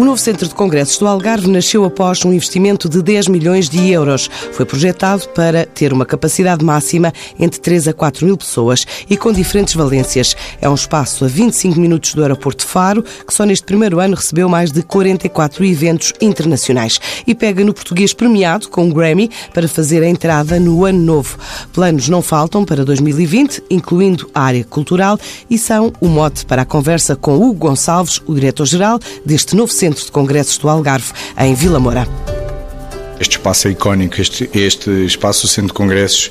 O novo Centro de Congressos do Algarve nasceu após um investimento de 10 milhões de euros. Foi projetado para ter uma capacidade máxima entre 3 a 4 mil pessoas e com diferentes valências. É um espaço a 25 minutos do aeroporto de Faro, que só neste primeiro ano recebeu mais de 44 eventos internacionais e pega no português premiado com um Grammy para fazer a entrada no ano novo. Planos não faltam para 2020, incluindo a área cultural, e são o mote para a conversa com Hugo Gonçalves, o diretor-geral deste novo Centro de Congressos do Algarve, em Vila Moura. Este espaço é icónico, este, este espaço, o Centro de Congressos,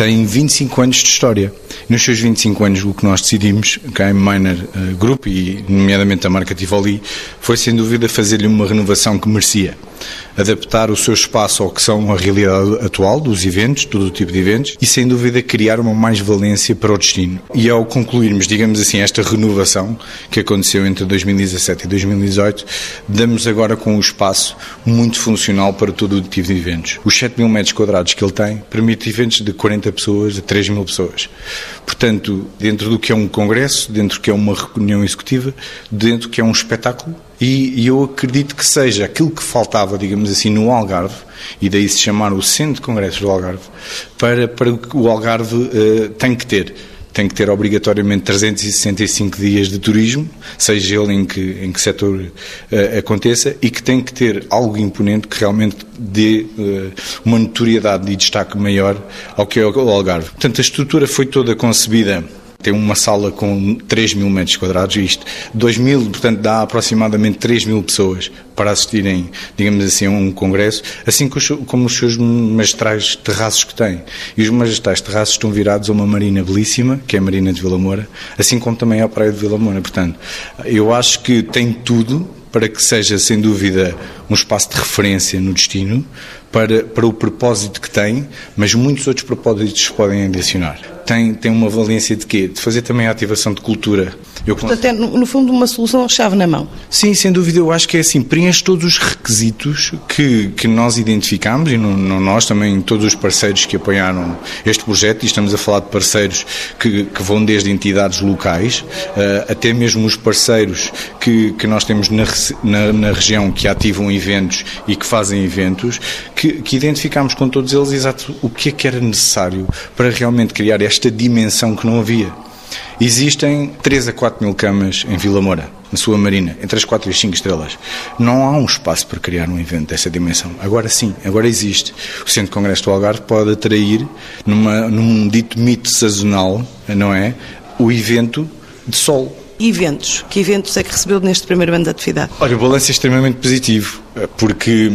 tem 25 anos de história. Nos seus 25 anos, o que nós decidimos, cá em Miner uh, Group, e nomeadamente a marca Tivoli, foi sem dúvida fazer-lhe uma renovação que merecia adaptar o seu espaço ao que são a realidade atual dos eventos, todo o tipo de eventos, e sem dúvida criar uma mais-valência para o destino. E ao concluirmos, digamos assim, esta renovação que aconteceu entre 2017 e 2018, damos agora com o espaço muito funcional para todo o tipo de eventos. Os 7 mil metros quadrados que ele tem permite eventos de 40 pessoas a 3 mil pessoas. Portanto, dentro do que é um congresso, dentro do que é uma reunião executiva, dentro do que é um espetáculo, e, e, eu acredito que seja aquilo que faltava, digamos assim, no Algarve, e daí se chamar o Centro de Congressos do Algarve, para, para o que o Algarve uh, tem que ter. Tem que ter obrigatoriamente 365 dias de turismo, seja ele em que, em que setor uh, aconteça, e que tem que ter algo imponente que realmente dê uh, uma notoriedade e destaque maior ao que é o Algarve. Portanto, a estrutura foi toda concebida tem uma sala com 3 mil metros quadrados, isto, 2 mil, portanto dá aproximadamente 3 mil pessoas para assistirem, digamos assim, a um congresso, assim como os seus magistrais terraços que têm. E os magistrais terraços estão virados a uma marina belíssima, que é a Marina de Vila Moura, assim como também a Praia de Vila Moura. Portanto, eu acho que tem tudo para que seja, sem dúvida, um espaço de referência no destino, para, para o propósito que tem, mas muitos outros propósitos podem adicionar tem, tem uma valência de quê? De fazer também a ativação de cultura. Eu Portanto, é, no, no fundo, uma solução chave na mão. Sim, sem dúvida, eu acho que é assim, preenche todos os requisitos que, que nós identificamos e no, no, nós também, todos os parceiros que apoiaram este projeto, e estamos a falar de parceiros que, que vão desde entidades locais uh, até mesmo os parceiros que, que nós temos na, na, na, região que ativam eventos e que fazem eventos, que, que identificamos com todos eles exato o que é que era necessário para realmente criar esta esta dimensão que não havia. Existem 3 a 4 mil camas em Vila Moura, na sua marina, entre as 4 e as 5 estrelas. Não há um espaço para criar um evento dessa dimensão. Agora sim, agora existe. O Centro de Congresso do Algarve pode atrair, numa, num dito mito sazonal, não é? O evento de sol. Eventos. Que eventos é que recebeu neste primeiro ano de atividade? Olha, o balanço é extremamente positivo, porque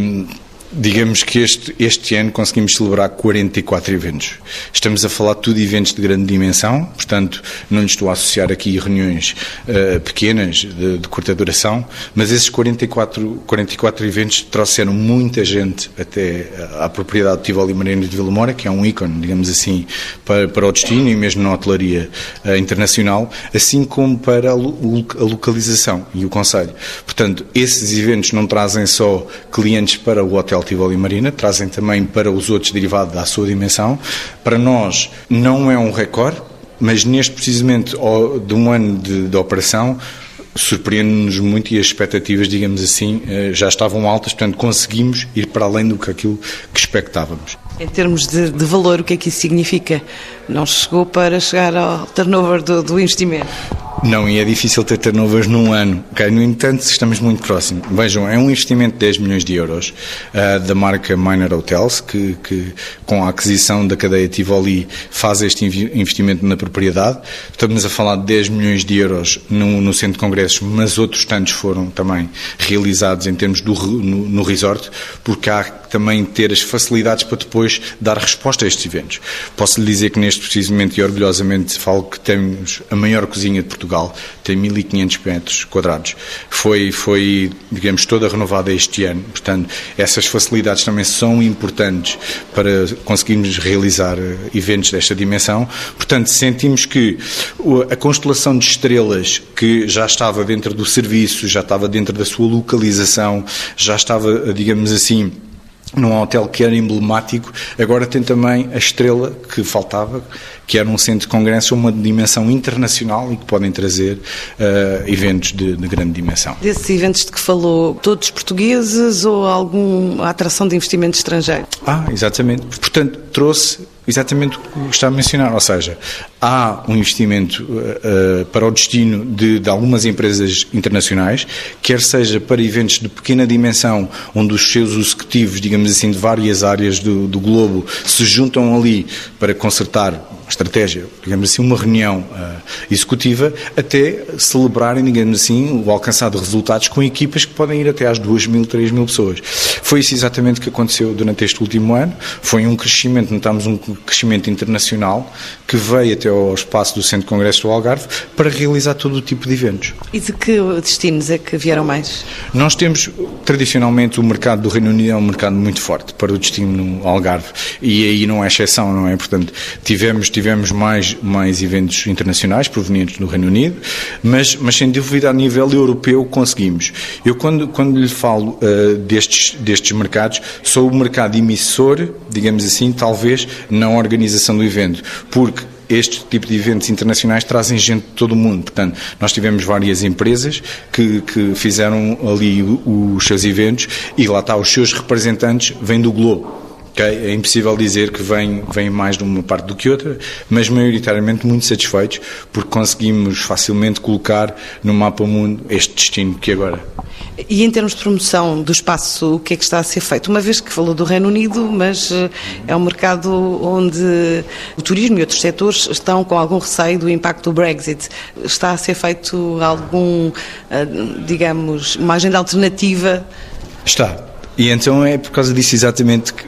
Digamos que este, este ano conseguimos celebrar 44 eventos. Estamos a falar tudo de eventos de grande dimensão, portanto, não lhes estou a associar aqui reuniões uh, pequenas, de, de, curta duração, mas esses 44, 44 eventos trouxeram muita gente até à propriedade de Tivoli Marino de Vila Moura, que é um ícone, digamos assim, para, para o destino e mesmo na hotelaria uh, internacional, assim como para a, a localização e o Conselho. Portanto, esses eventos não trazem só clientes para o hotel Tivoli Marina, trazem também para os outros derivados da sua dimensão. Para nós não é um recorde, mas neste precisamente de um ano de, de operação surpreende-nos muito e as expectativas, digamos assim, eh, já estavam altas, portanto conseguimos ir para além do que aquilo que expectávamos. Em termos de, de valor, o que é que isso significa? Não chegou para chegar ao turnover do, do investimento? Não, e é difícil ter turnovers num ano. Okay? No entanto, estamos muito próximos. Vejam, é um investimento de 10 milhões de euros uh, da marca Minor Hotels, que, que, com a aquisição da cadeia Tivoli faz este investimento na propriedade. Estamos a falar de 10 milhões de euros no, no centro de congressos, mas outros tantos foram também realizados em termos do no, no resort, porque há também ter as facilidades para depois dar resposta a estes eventos. Posso lhe dizer que neste precisamente e orgulhosamente falo que temos a maior cozinha de Portugal, tem 1500 metros quadrados. Foi, foi, digamos, toda renovada este ano. Portanto, essas facilidades também são importantes para conseguirmos realizar eh, eventos desta dimensão. Portanto, sentimos que a constelação de estrelas que já estava dentro do serviço, já estava dentro da sua localização, já estava, digamos assim, num hotel que era emblemático, agora tem também a estrela que faltava, que era um centro de congresso, uma dimensão internacional e que podem trazer uh, eventos de, de, grande dimensão. Desses eventos de que falou, todos portugueses ou alguma atração de investimento estrangeiro? Ah, exatamente. Portanto, trouxe exatamente o que está a mencionar, ou seja, há um investimento uh, para o destino de, de, algumas empresas internacionais, quer seja para eventos de pequena dimensão, onde os seus executivos, digamos assim, de várias áreas do, do globo se juntam ali para consertar estratégia, digamos assim, uma reunião uh, executiva, até celebrarem, digamos assim, o alcançado de resultados com equipas que podem ir até às 2 mil, 3 mil pessoas. Foi isso exatamente que aconteceu durante este último ano. Foi um crescimento, notámos um crescimento internacional que veio até ao espaço do Centro de Congresso do Algarve para realizar todo o tipo de eventos. E de que destinos é que vieram mais? Nós temos, tradicionalmente, o mercado do Reino Unido é um mercado muito forte para o destino Algarve e aí não é exceção, não é? Portanto, tivemos tivemos mais, mais eventos internacionais provenientes do Reino Unido, mas, mas sem dúvida a nível europeu conseguimos. Eu quando, quando lhe falo uh, destes, destes mercados, sou o mercado emissor, digamos assim, talvez na organização do evento, porque este tipo de eventos internacionais trazem gente de todo o mundo. Portanto, nós tivemos várias empresas que, que fizeram ali os seus eventos e lá está, os seus representantes vêm do globo. É impossível dizer que vem, vem mais de uma parte do que outra, mas maioritariamente muito satisfeitos porque conseguimos facilmente colocar no mapa mundo este destino que agora. E em termos de promoção do espaço, o que é que está a ser feito? Uma vez que falou do Reino Unido, mas eh, é um mercado onde o turismo e outros setores estão com algum receio do impacto do Brexit. Está a ser feito algum, eh, digamos, uma agenda alternativa? Está. E então é por causa disso exatamente que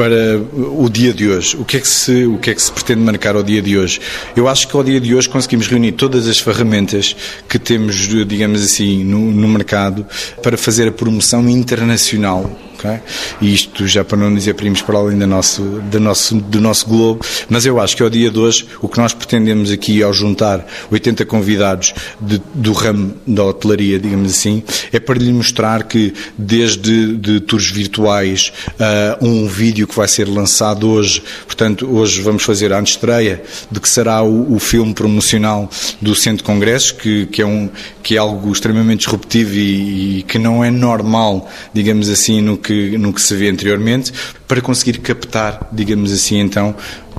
para o dia de hoje. O que, é que se, o que é que se pretende marcar ao dia de hoje? Eu acho que ao dia de hoje conseguimos reunir todas as ferramentas que temos, digamos assim, no, no mercado para fazer a promoção internacional Okay? E isto já para não dizer primos para além do nosso, do, nosso, do nosso globo, mas eu acho que ao dia de hoje o que nós pretendemos aqui ao juntar 80 convidados de, do ramo da hotelaria, digamos assim, é para lhe mostrar que desde de tours virtuais uh, um vídeo que vai ser lançado hoje, portanto hoje vamos fazer a antestreia de que será o, o filme promocional do Centro de Congressos, que, que, é, um, que é algo extremamente disruptivo e, e que não é normal, digamos assim, no que no que se vê anteriormente, para conseguir captar, digamos assim, então,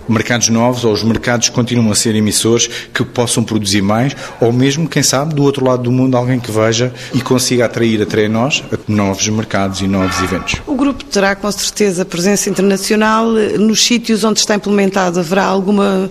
mercados novos ou os mercados continuam a ser emissores que possam produzir mais, ou mesmo, quem sabe, do outro lado do mundo, alguém que veja e consiga atrair até nós novos mercados e novos eventos. O grupo terá com certeza presença internacional nos sítios onde está implementado. Haverá alguma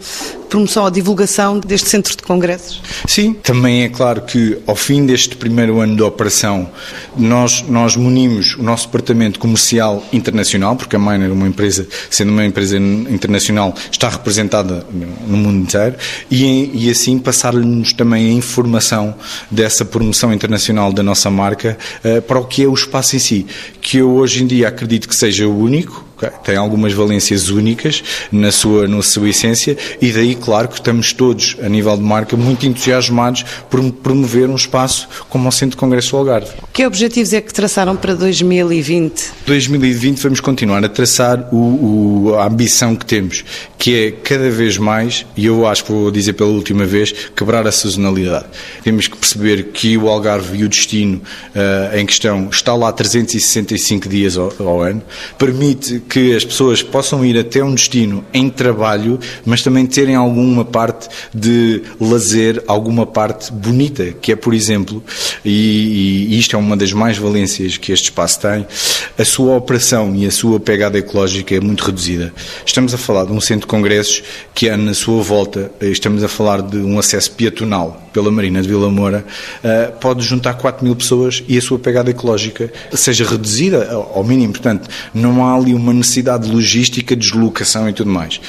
promoção ou divulgação deste centro de congressos? Sim, também é claro que ao fim deste primeiro ano de operação nós, nós munimos o nosso departamento comercial internacional, porque a Miner, uma empresa, sendo uma empresa internacional, está representada no mundo inteiro e, e assim passar-nos também a informação dessa promoção internacional da nossa marca uh, para o que é o espaço em si, que eu hoje em dia acredito que seja o único, tem algumas valências únicas na sua, na sua essência e daí, claro, que estamos todos, a nível de marca, muito entusiasmados por promover um espaço como o Centro de Congresso do Algarve. Que objetivos é que traçaram para 2020? 2020 vamos continuar a traçar o, o, a ambição que temos, que é cada vez mais, e eu acho que vou dizer pela última vez, quebrar a sazonalidade. Temos que perceber que o Algarve e o destino uh, em questão está lá 365 dias ao, ao ano, permite que as pessoas possam ir até um destino em trabalho, mas também terem alguma parte de lazer, alguma parte bonita, que é, por exemplo, e, e isto é uma das mais valências que este espaço tem, a sua operação e a sua pegada ecológica é muito reduzida. Estamos a falar de um centro de congressos que há na sua volta, estamos a falar de um acesso peatonal pela Marina de Vila Moura, uh, pode juntar 4 mil pessoas e a sua pegada ecológica seja reduzida ao mínimo. Portanto, não há ali uma necessidade de logística, deslocação e tudo mais.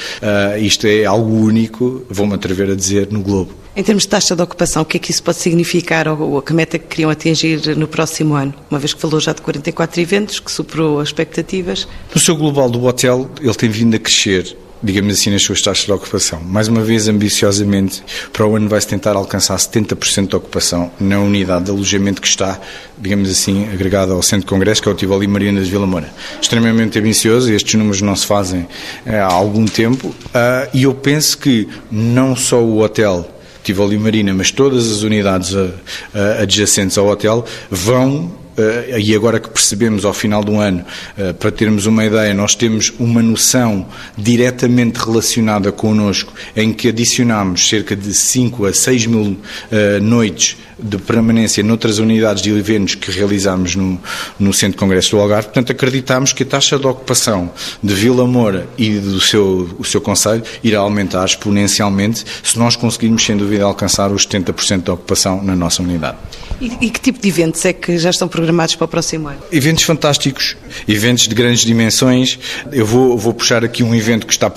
Isto é algo único, vou-me atrever a dizer, no globo. Em termos de taxa de ocupação, o que é que isso pode significar ou a que meta que queriam atingir no próximo ano? Uma vez que falou já de 44 eventos, que superou as expectativas. No seu global do hotel, ele tem vindo a crescer digamos assim, nas suas taxas de ocupação. Mais uma vez, ambiciosamente, para o ano vai-se tentar alcançar 70% de ocupação na unidade de alojamento que está, digamos assim, agregada ao Centro de Congresso, que é o Tivoli Mariana de Vila Moura. Extremamente ambicioso, estes números não se fazem eh, há algum tempo, ah, e eu penso que não só o hotel Tivoli Marina, mas todas as unidades adjacentes ao hotel vão e agora que percebemos ao final do ano, uh, para termos uma ideia, nós temos uma noção diretamente relacionada connosco, em que adicionamos cerca de 5 a 6 mil uh, noites de permanência noutras unidades de eventos que realizamos no, no Centro de Congresso do Algarve. Portanto, acreditamos que a taxa de ocupação de Vila Moura e do seu, o seu Conselho irá aumentar exponencialmente se nós conseguirmos, sem dúvida, alcançar os 70% de ocupação na nossa unidade. E, e, que tipo de eventos é que já estão programados para o próximo ano? Eventos fantásticos, eventos de grandes dimensões. Eu vou, vou puxar aqui um evento que está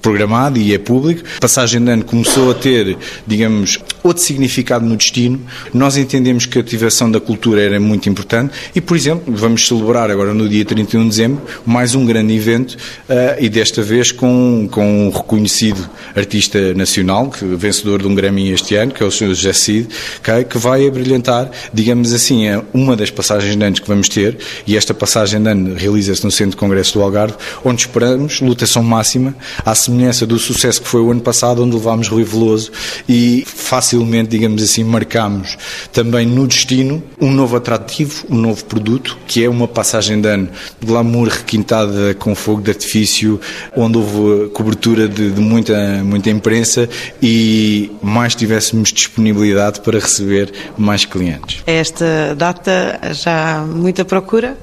programado e é público. Passagem de ano começou a ter, digamos, outro significado no destino. Nós entendemos que a ativação da cultura era muito importante e, por exemplo, vamos celebrar agora no dia 31 de dezembro mais um grande evento uh, e desta vez com, com um reconhecido artista nacional, que, vencedor de um Grammy este ano, que é o Sr. José Cid, okay, que vai abrilhantar, digamos assim, uma das passagens de anos que vamos ter e esta passagem de ano realiza-se no Centro de Congresso do Algarve, onde esperamos lutação máxima à semelhança do sucesso que foi o ano passado, onde levámos Rui Veloso e facilmente, digamos assim, marcámos também no destino um novo atrativo, um novo produto, que é uma passagem de ano de glamour requintada com fogo de artifício, onde houve cobertura de, de muita, muita imprensa e mais tivéssemos disponibilidade para receber mais clientes. Esta data já há muita procura?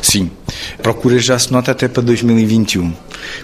Sim, procura já se nota até para 2021.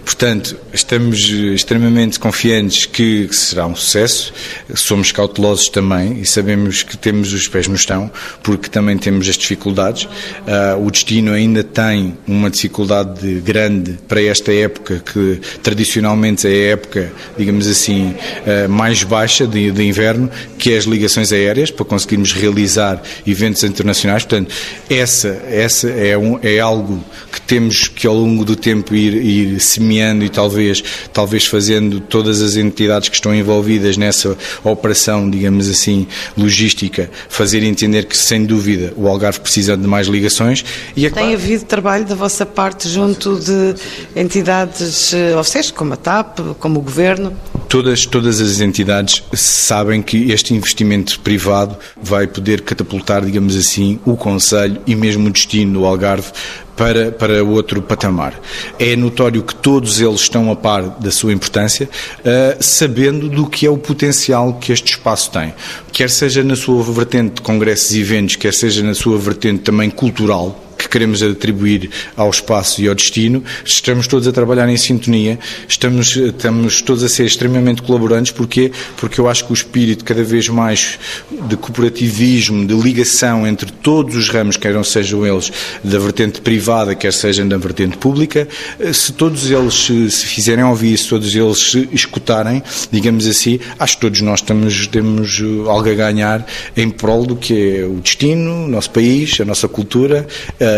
Portanto, estamos extremamente confiantes que será um sucesso, somos cautelosos também e sabemos que temos os pés no chão, porque também temos as dificuldades. Uh, o destino ainda tem uma dificuldade grande para esta época, que tradicionalmente é a época, digamos assim, uh, mais baixa de, de inverno, que é as ligações aéreas, para conseguirmos realizar eventos internacionais. Portanto, essa, essa é, um, é algo que temos que ao longo do tempo ir, ir semeando e talvez, talvez fazendo todas as entidades que estão envolvidas nessa operação, digamos assim, logística, fazer entender que, sem dúvida, o Algarve precisa de mais ligações. E é Tem claro... havido trabalho da vossa parte junto de entidades, eh, ou seja, como a TAP, como o Governo? Todas, todas as entidades sabem que este investimento privado vai poder catapultar, digamos assim, o Conselho e mesmo o destino do Algarve para, para outro patamar. É notório que todos eles estão a par da sua importância, uh, sabendo do que é o potencial que este espaço tem. Quer seja na sua vertente de congressos e eventos, quer seja na sua vertente também cultural, que queremos atribuir ao espaço e ao destino, estamos todos a trabalhar em sintonia, estamos, estamos todos a ser extremamente colaborantes, porque Porque eu acho que o espírito cada vez mais de cooperativismo, de ligação entre todos os ramos, quer sejam eles da vertente privada, quer sejam da vertente pública, se todos eles se fizerem ouvir, se todos eles se escutarem, digamos assim, acho que todos nós temos, temos algo a ganhar em prol do que é o destino, o nosso país, a nossa cultura,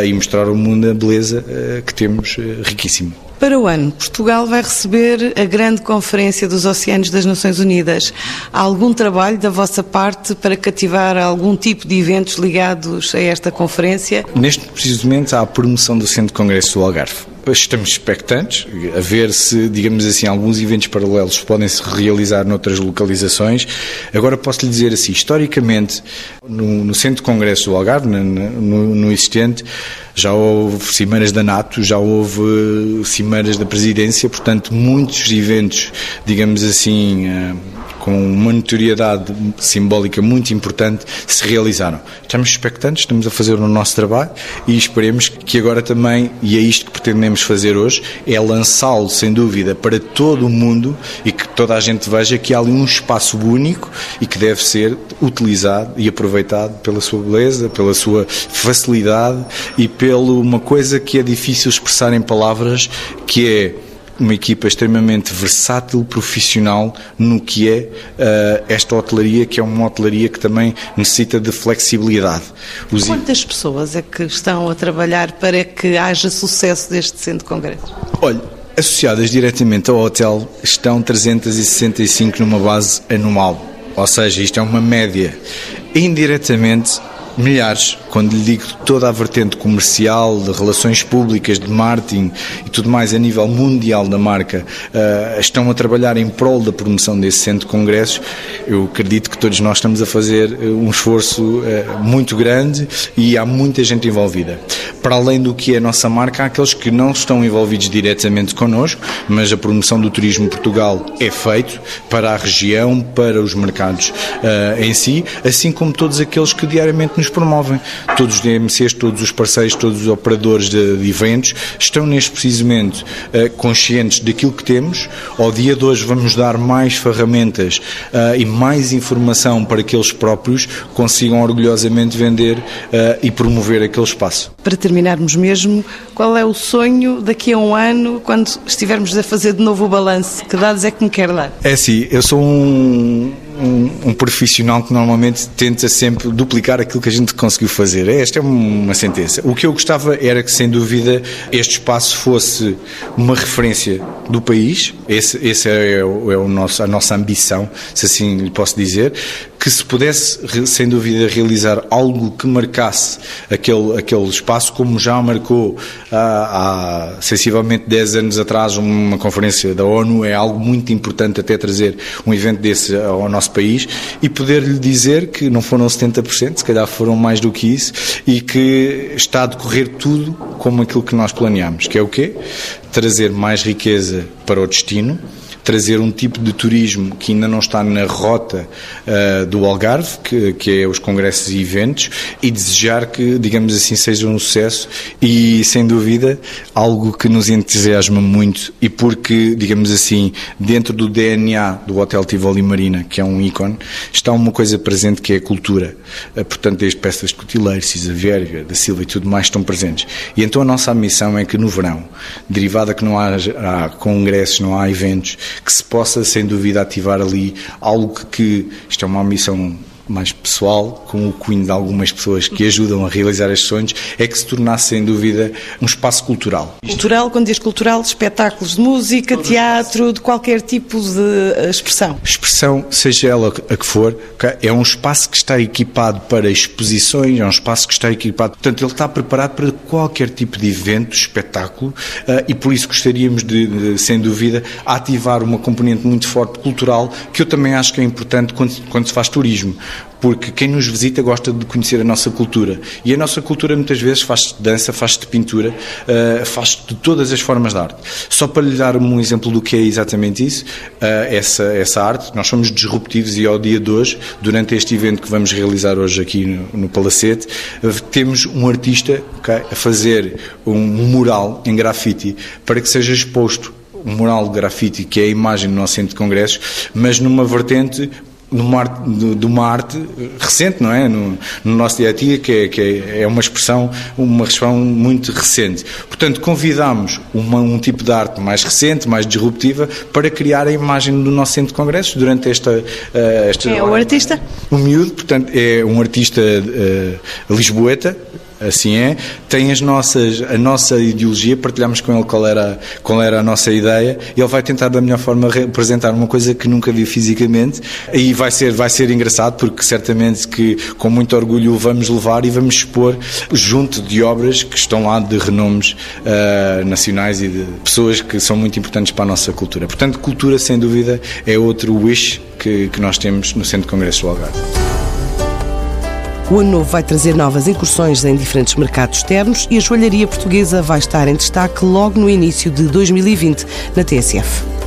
e mostrar ao mundo a beleza eh, que temos eh, riquíssima. Para o ano, Portugal vai receber a grande conferência dos Oceanos das Nações Unidas. Há algum trabalho da vossa parte para cativar algum tipo de eventos ligados a esta conferência? Neste precisamente há a promoção do Centro de Congresso do Algarve estamos expectantes a ver se, digamos assim, alguns eventos paralelos podem se realizar noutras localizações. Agora posso lhe dizer assim, historicamente, no, no Centro de Congresso do Algarve, no, no, existente, já houve cimeiras da NATO, já houve cimeiras da Presidência, portanto, muitos eventos, digamos assim, eh, com uma notoriedade simbólica muito importante, se realizaram. Estamos expectantes, estamos a fazer o nosso trabalho e esperemos que agora também, e é isto que pretendemos fazer hoje, é lançá-lo, sem dúvida, para todo o mundo e que toda a gente veja que há ali um espaço único e que deve ser utilizado e aproveitado pela sua beleza, pela sua facilidade e pela uma coisa que é difícil expressar em palavras, que é uma equipa extremamente versátil, profissional no que é uh, esta hotelaria, que é uma hotelaria que também necessita de flexibilidade. Os... Quantas pessoas é que estão a trabalhar para que haja sucesso deste centro de congressos? Olha, Associadas diretamente ao hotel estão 365 numa base anual, ou seja, isto é uma média. Indiretamente, milhares quando lhe digo toda a vertente comercial, de relações públicas, de marketing e tudo mais a nível mundial da marca, uh, estão a trabalhar em prol da promoção desse centro de congressos, eu acredito que todos nós estamos a fazer eh, um esforço uh, muito grande e há muita gente envolvida. Para além do que é a nossa marca, há aqueles que não estão envolvidos diretamente connosco, mas a promoção do turismo em Portugal é feito para a região, para os mercados uh, em si, assim como todos aqueles que diariamente nos promovem todos os DMCs, todos os parceiros, todos os operadores de, de eventos estão neste preciso momento uh, conscientes daquilo que temos. Ao dia de hoje vamos dar mais ferramentas uh, e mais informação para que eles próprios consigam orgulhosamente vender uh, e promover aquele espaço. Para terminarmos mesmo, qual é o sonho daqui a um ano, quando estivermos a fazer de novo o balanço? Que dados é que me quer dar? É assim, eu sou um um, um, profissional que normalmente tenta sempre duplicar aquilo que a gente conseguiu fazer. Esta é uma sentença. O que eu gostava era que, sem dúvida, este espaço fosse uma referência do país. Esse, esse é, o, é o nosso, a nossa ambição, se assim lhe posso dizer que se pudesse, sem dúvida, realizar algo que marcasse aquele, aquele espaço, como já marcou há, há sensivelmente 10 anos atrás uma conferência da ONU, é algo muito importante até trazer um evento desse ao nosso país e poder-lhe dizer que não foram 70%, se calhar foram mais do que isso, e que está a decorrer tudo como aquilo que nós planeámos, que é o quê? Trazer mais riqueza para o destino, trazer um tipo de turismo que ainda não está na rota uh, do Algarve, que, que é os congressos e eventos, e desejar que, digamos assim, seja um sucesso e, sem dúvida, algo que nos entusiasma muito e porque, digamos assim, dentro do DNA do Hotel Tivoli Marina, que é um ícone, está uma coisa presente que é a cultura. Uh, portanto, desde peças de cotileiro, Cisa Vérga, da Silva e tudo mais estão presentes. E então a nossa missão é que no verão, derivada que não há, há congressos, não há eventos, que se possa, sem dúvida, ativar ali algo que, isto é uma missão mais pessoal, com o cunho de algumas pessoas que ajudam a realizar estes sonhos, é que se tornasse, sem dúvida, um espaço cultural. Cultural, quando diz cultural, espetáculos de música, teatro, de qualquer tipo de eh, expressão. Expressão, seja ela a que for, é um espaço que está equipado para exposições, é um espaço que está equipado, portanto, ele está preparado para qualquer tipo de evento, espetáculo, eh, e por isso gostaríamos de, de sem dúvida, ativar uma componente muito forte cultural, que eu também acho que é importante quando, quando se faz turismo porque quem nos visita gosta de conhecer a nossa cultura. E a nossa cultura muitas vezes faz de dança, faz de pintura, uh, faz de todas as formas de arte. Só para lhe dar um exemplo do que é exatamente isso, uh, essa, essa arte, nós somos disruptivos e ao dia de hoje, durante este evento que vamos realizar hoje aqui no, no Palacete, uh, temos um artista okay, a fazer um mural em grafite para que seja exposto um mural de grafite, que é a imagem do nosso centro de congressos, mas numa vertente arte, de uma arte recente, não é? No, no nosso dia a dia, que, é, que é, uma expressão, uma expressão muito recente. Portanto, convidamos uma, um tipo de arte mais recente, mais disruptiva, para criar a imagem do nosso centro de congressos durante esta. Uh, esta é o artista? O miúdo, portanto, é um artista uh, lisboeta, assim é. Tem as nossas, a nossa ideologia, partilhamos com ele qual era, qual era a nossa ideia ele vai tentar da melhor forma representar uma coisa que nunca vi fisicamente e vai ser, vai ser engraçado porque certamente que com muito orgulho o vamos levar e vamos expor junto de obras que estão lá de renomes uh, nacionais e de pessoas que são muito importantes para a nossa cultura. Portanto, cultura, sem dúvida, é outro wish que, que nós temos no Centro de Congresso do Algarve. O ano novo vai trazer novas incursões em diferentes mercados externos e a joalharia portuguesa vai estar em destaque logo no início de 2020 na TSF.